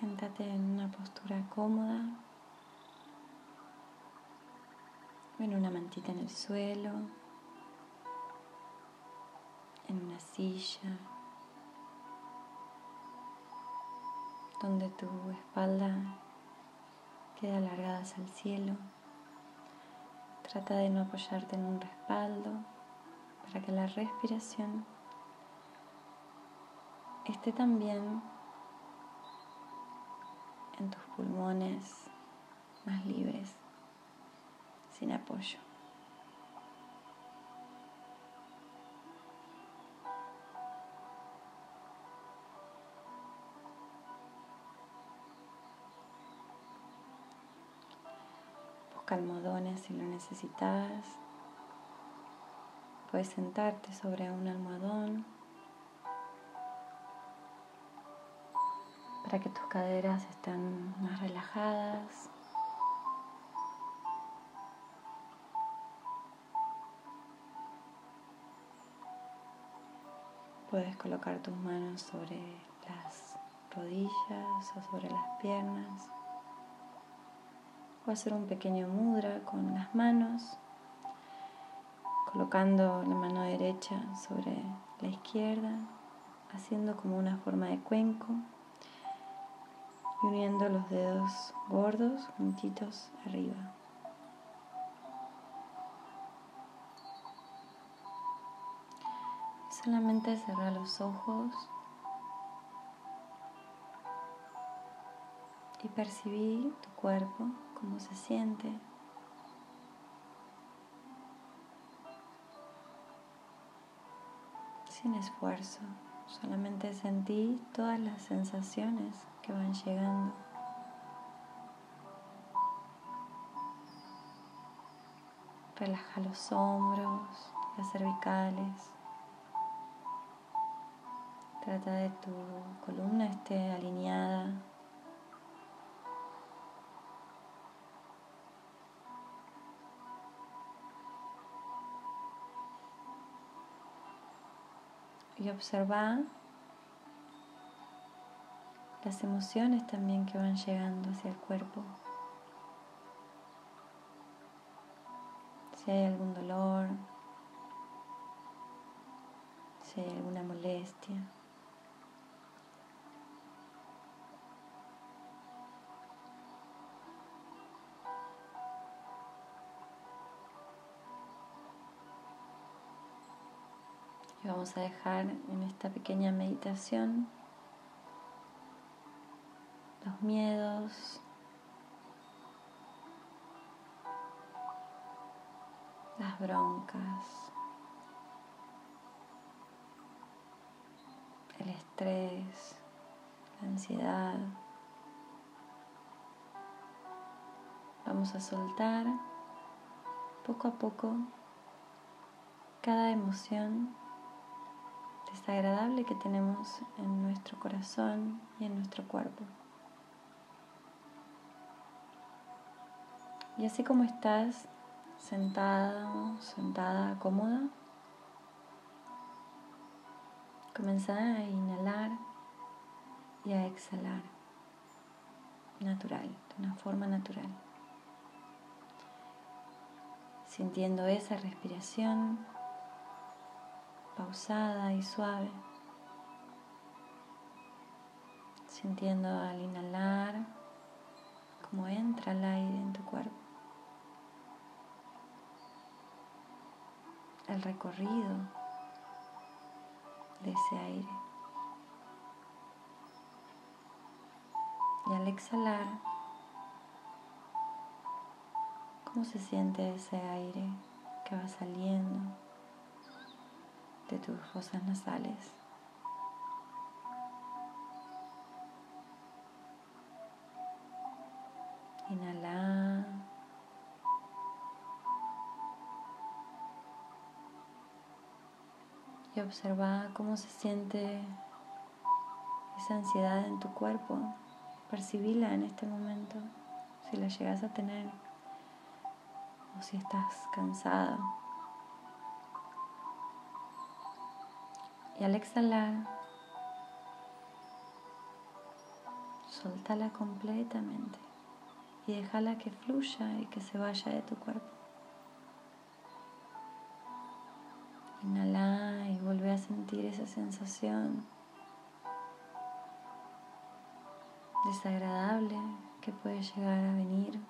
Siéntate en una postura cómoda, en una mantita en el suelo, en una silla, donde tu espalda queda alargada hacia el cielo. Trata de no apoyarte en un respaldo para que la respiración esté también pulmones más libres, sin apoyo. Busca almohadones si lo necesitas. Puedes sentarte sobre un almohadón para que tus caderas estén más relajadas. Puedes colocar tus manos sobre las rodillas o sobre las piernas. O hacer un pequeño mudra con las manos, colocando la mano derecha sobre la izquierda, haciendo como una forma de cuenco y uniendo los dedos gordos juntitos arriba. Solamente cerrar los ojos y percibir tu cuerpo, cómo se siente. Sin esfuerzo, solamente sentí todas las sensaciones van llegando. Relaja los hombros, las cervicales. Trata de tu columna esté alineada. Y observa las emociones también que van llegando hacia el cuerpo. Si hay algún dolor, si hay alguna molestia. Y vamos a dejar en esta pequeña meditación miedos, las broncas, el estrés, la ansiedad. Vamos a soltar poco a poco cada emoción desagradable que tenemos en nuestro corazón y en nuestro cuerpo. Y así como estás sentada, sentada, cómoda, comenzá a inhalar y a exhalar natural, de una forma natural. Sintiendo esa respiración pausada y suave. Sintiendo al inhalar cómo entra el aire en tu cuerpo. El recorrido de ese aire. Y al exhalar, ¿cómo se siente ese aire que va saliendo de tus fosas nasales? Observa cómo se siente esa ansiedad en tu cuerpo. Percibila en este momento, si la llegas a tener o si estás cansada. Y al exhalar, Soltala completamente y déjala que fluya y que se vaya de tu cuerpo. Inhala a sentir esa sensación desagradable que puede llegar a venir.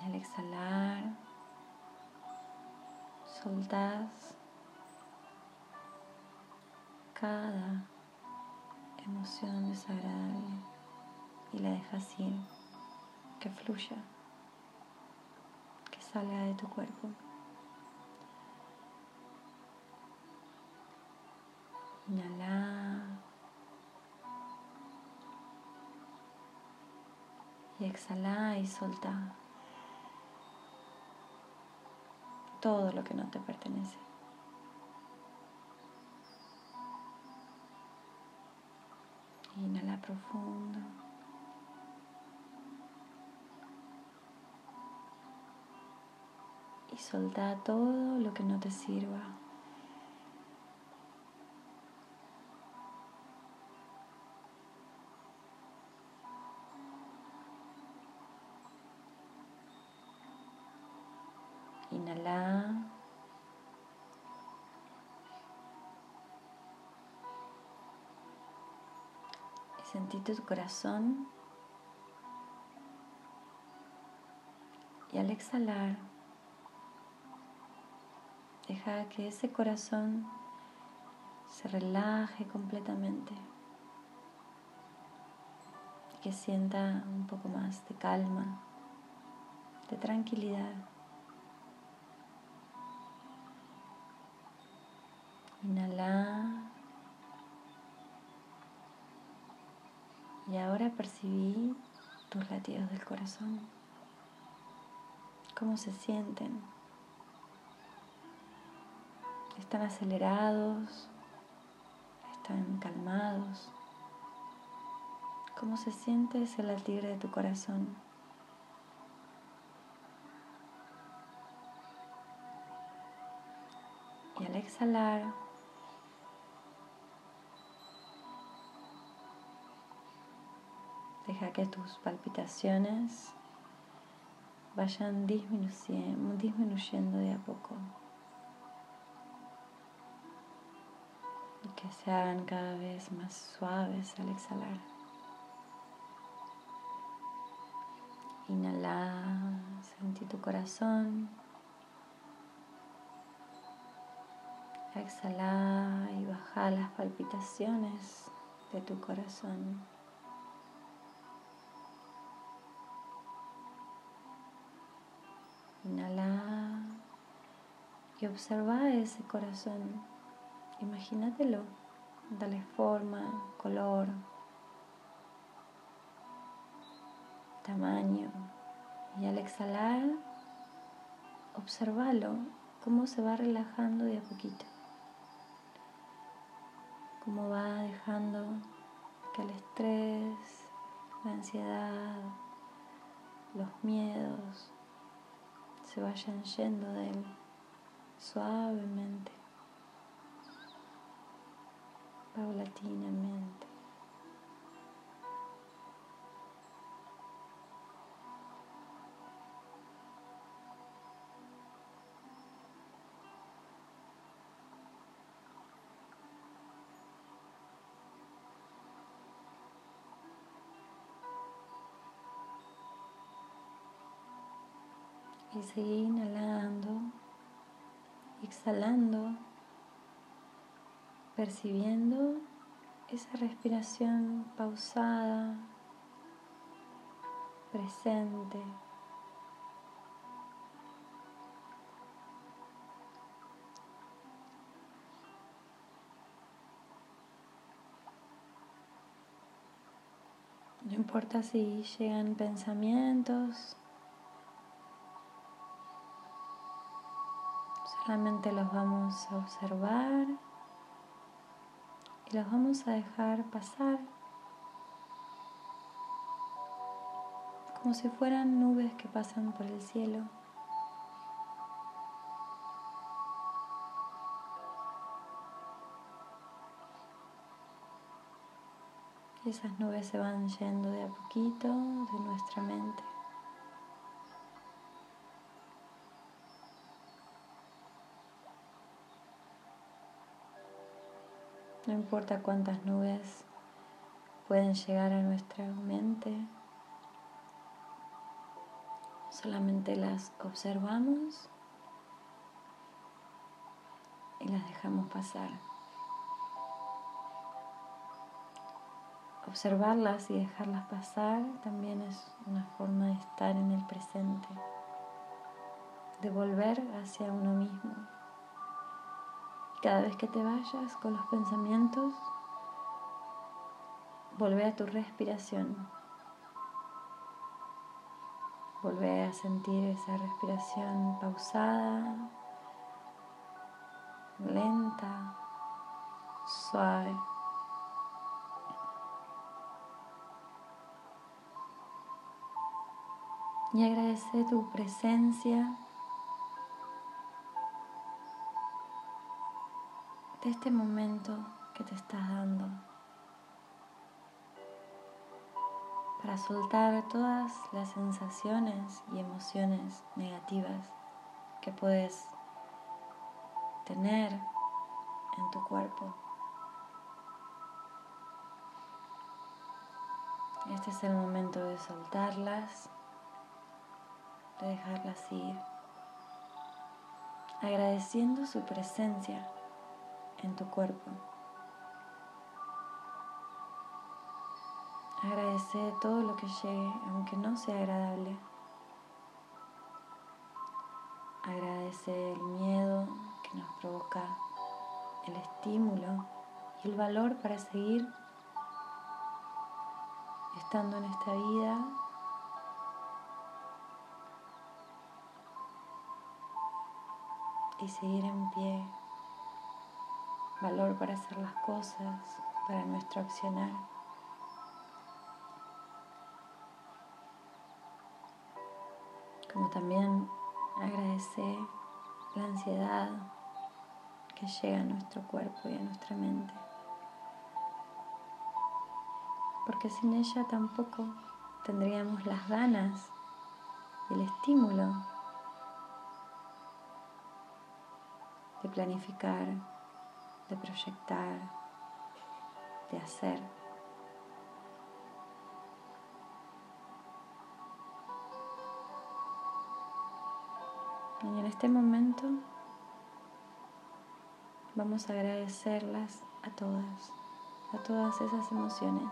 Y al exhalar, soltás cada emoción desagradable y la dejas ir, que fluya, salga de tu cuerpo. Inhala. Y exhala y solta todo lo que no te pertenece. Inhala profundo. Y solta todo lo que no te sirva. Inhala. Y sentí tu corazón. Y al exhalar, deja que ese corazón se relaje completamente que sienta un poco más de calma, de tranquilidad. Inhala. Y ahora percibí tus latidos del corazón. ¿Cómo se sienten? ¿Están acelerados? ¿Están calmados? ¿Cómo se siente ese latir de tu corazón? Y al exhalar, Deja que tus palpitaciones vayan disminuyendo, disminuyendo de a poco. Que se hagan cada vez más suaves al exhalar. Inhala, sentí tu corazón. Exhala y baja las palpitaciones de tu corazón. Inhala y observa ese corazón. Imagínatelo. Dale forma, color, tamaño. Y al exhalar, observalo cómo se va relajando de a poquito. Cómo va dejando que el estrés, la ansiedad, los miedos, se vayan yendo de él suavemente, paulatinamente. Y sigue inhalando, exhalando, percibiendo esa respiración pausada, presente. No importa si llegan pensamientos, Solamente los vamos a observar y los vamos a dejar pasar como si fueran nubes que pasan por el cielo. Esas nubes se van yendo de a poquito de nuestra mente. No importa cuántas nubes pueden llegar a nuestra mente, solamente las observamos y las dejamos pasar. Observarlas y dejarlas pasar también es una forma de estar en el presente, de volver hacia uno mismo. Cada vez que te vayas con los pensamientos, volvé a tu respiración. Volvé a sentir esa respiración pausada, lenta, suave. Y agradece tu presencia de este momento que te estás dando para soltar todas las sensaciones y emociones negativas que puedes tener en tu cuerpo. Este es el momento de soltarlas, de dejarlas ir, agradeciendo su presencia en tu cuerpo. Agradece todo lo que llegue, aunque no sea agradable. Agradece el miedo que nos provoca el estímulo y el valor para seguir estando en esta vida y seguir en pie valor para hacer las cosas, para nuestro accionar. Como también agradecer la ansiedad que llega a nuestro cuerpo y a nuestra mente. Porque sin ella tampoco tendríamos las ganas y el estímulo de planificar de proyectar, de hacer. Y en este momento vamos a agradecerlas a todas, a todas esas emociones.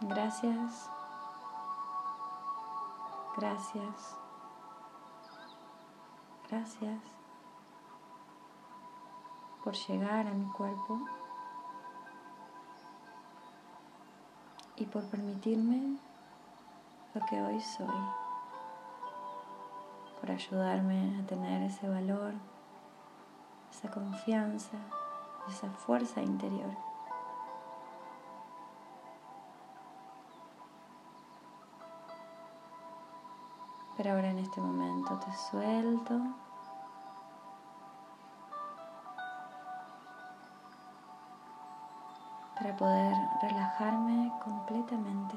Gracias, gracias. Gracias por llegar a mi cuerpo y por permitirme lo que hoy soy, por ayudarme a tener ese valor, esa confianza, esa fuerza interior. Pero ahora en este momento te suelto. Para poder relajarme completamente.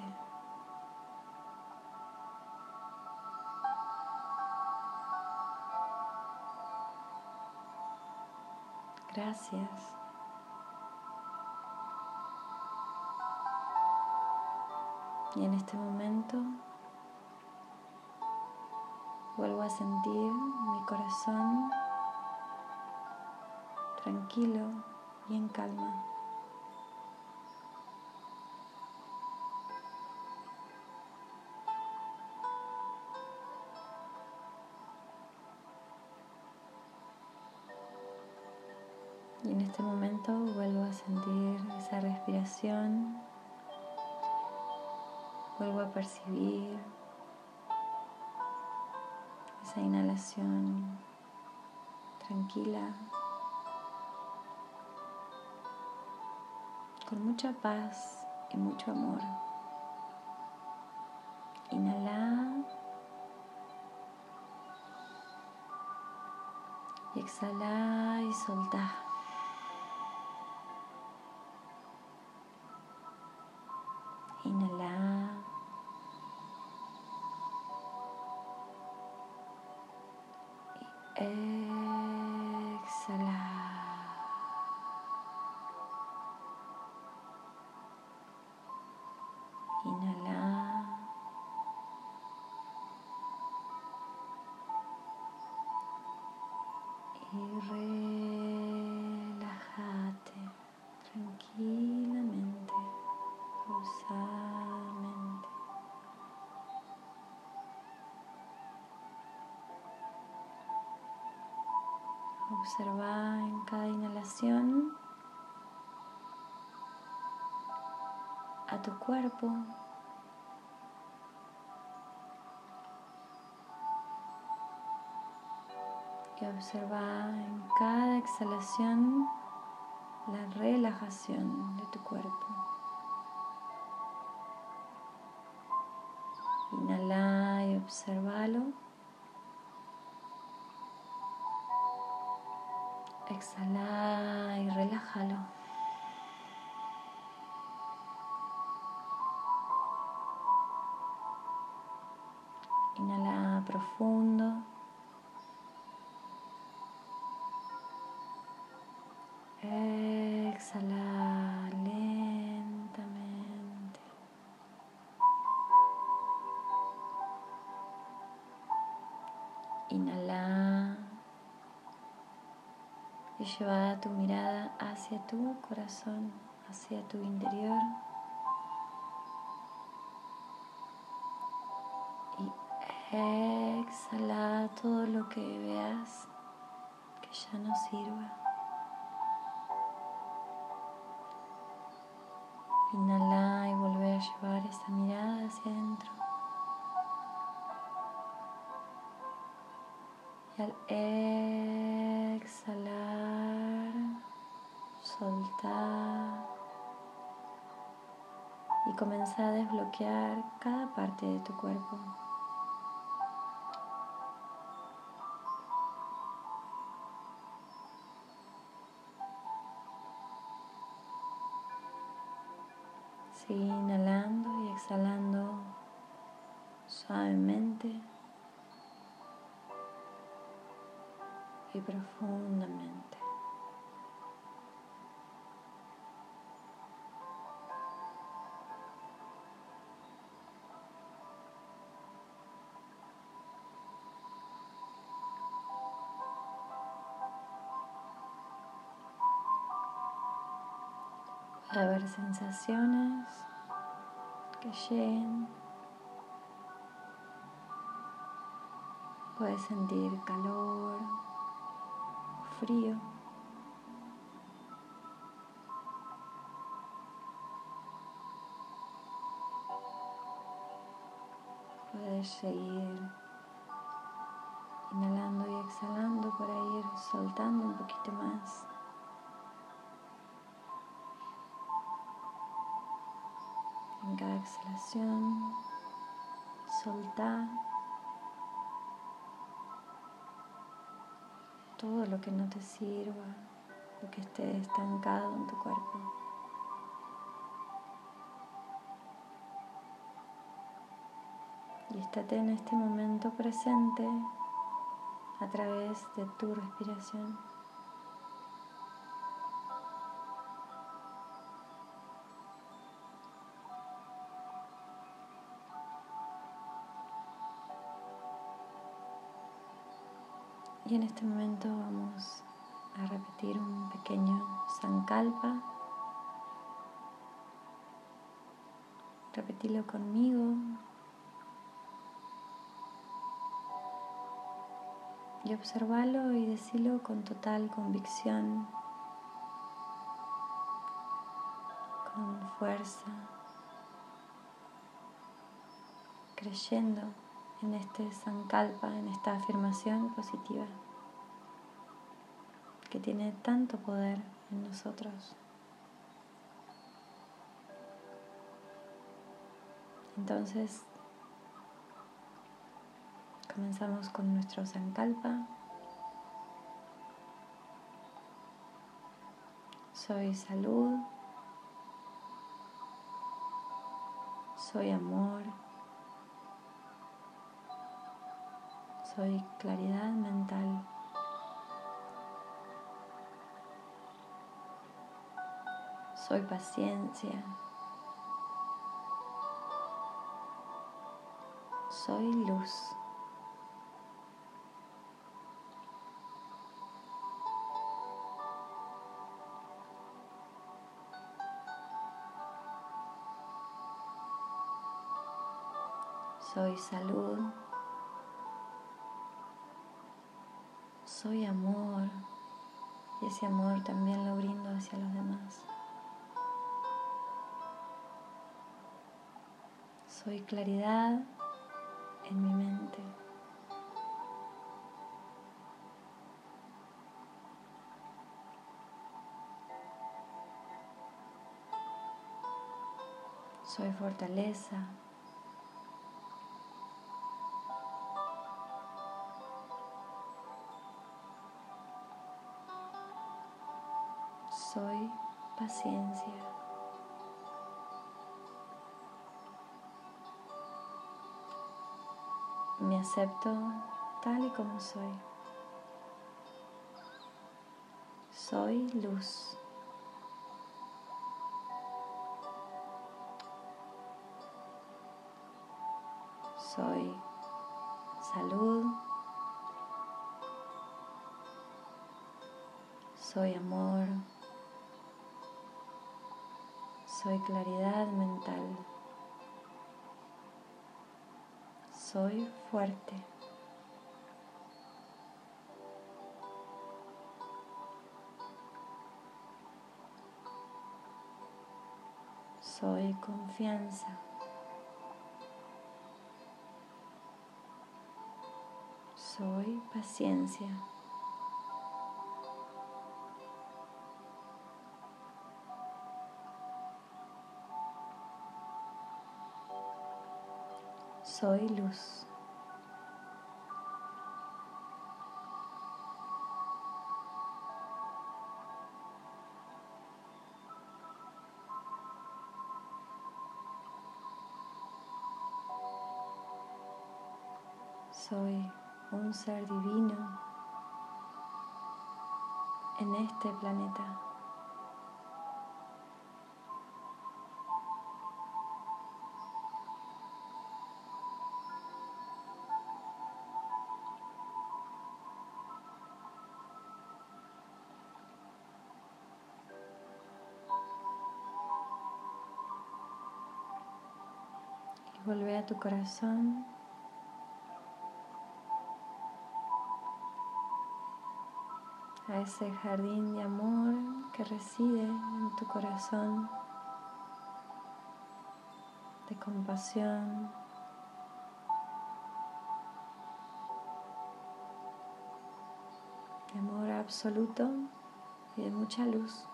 Gracias. Y en este momento Vuelvo a sentir mi corazón tranquilo y en calma. Y en este momento vuelvo a sentir esa respiración, vuelvo a percibir esa inhalación tranquila, con mucha paz y mucho amor. Inhala y exhala y solta. Inhala. Y exhala. Inhala. Y relájate Observa en cada inhalación a tu cuerpo y observa en cada exhalación la relajación de tu cuerpo. Inhala y observalo. Exhala y relájalo. Inhala profundo. Exhala lentamente. Inhala y lleva tu mirada hacia tu corazón, hacia tu interior. Y exhala todo lo que veas que ya no sirva. Inhala y vuelve a llevar esa mirada hacia adentro. Y al comenzar a desbloquear cada parte de tu cuerpo. Sigue inhalando y exhalando suavemente y profundamente. Sensaciones que lleguen. Puedes sentir calor frío. Puedes seguir inhalando y exhalando para ir soltando un poquito más. En cada exhalación, soltar todo lo que no te sirva, lo que esté estancado en tu cuerpo. Y estate en este momento presente a través de tu respiración. Y en este momento vamos a repetir un pequeño sankalpa. Repetilo conmigo. Y observalo y decilo con total convicción, con fuerza, creyendo en este sankalpa, en esta afirmación positiva que tiene tanto poder en nosotros. Entonces, comenzamos con nuestro sankalpa. Soy salud. Soy amor. Soy claridad mental. Soy paciencia. Soy luz. Soy salud. Soy amor. Y ese amor también lo brindo hacia los demás. Soy claridad en mi mente. Soy fortaleza. Paciencia. Me acepto tal y como soy. Soy luz. Soy salud. Soy amor. Soy claridad mental. Soy fuerte. Soy confianza. Soy paciencia. Soy luz. Soy un ser divino en este planeta. A tu corazón. A ese jardín de amor que reside en tu corazón. De compasión. De amor absoluto y de mucha luz.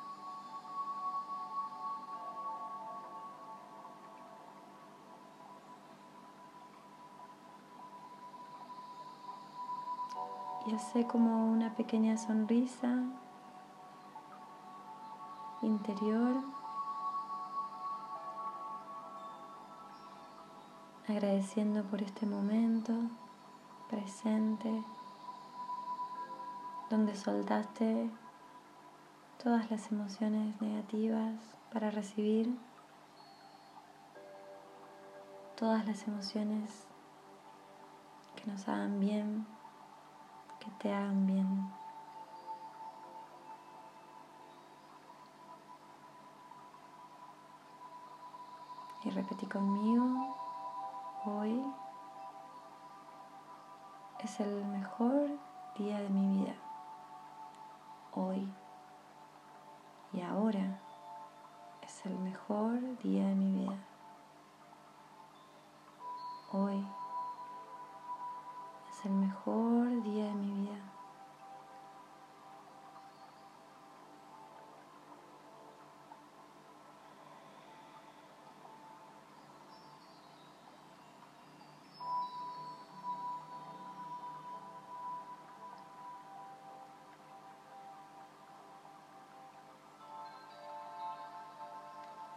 Y hace como una pequeña sonrisa interior, agradeciendo por este momento presente, donde soltaste todas las emociones negativas para recibir todas las emociones que nos hagan bien te hagan bien. Y repetí conmigo, hoy es el mejor día de mi vida. Hoy y ahora es el mejor día de mi vida. Hoy el mejor día de mi vida.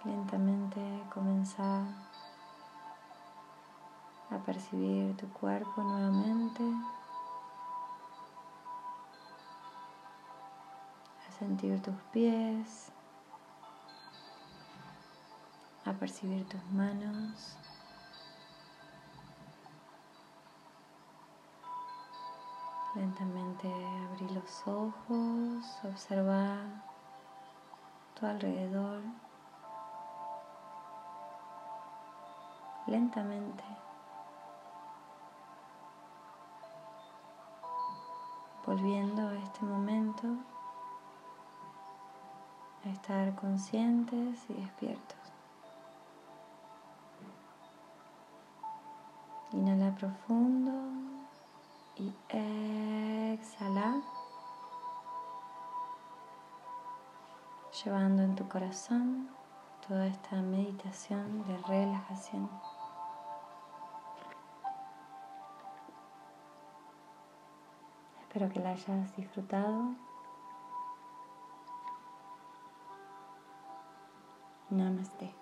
Lentamente comenzar a percibir tu cuerpo nuevamente, a sentir tus pies, a percibir tus manos. Lentamente abrir los ojos, observar tu alrededor. Lentamente. Volviendo a este momento, a estar conscientes y despiertos. Inhala profundo y exhala, llevando en tu corazón toda esta meditación de relajación. Espero que la hayas disfrutado. Namaste.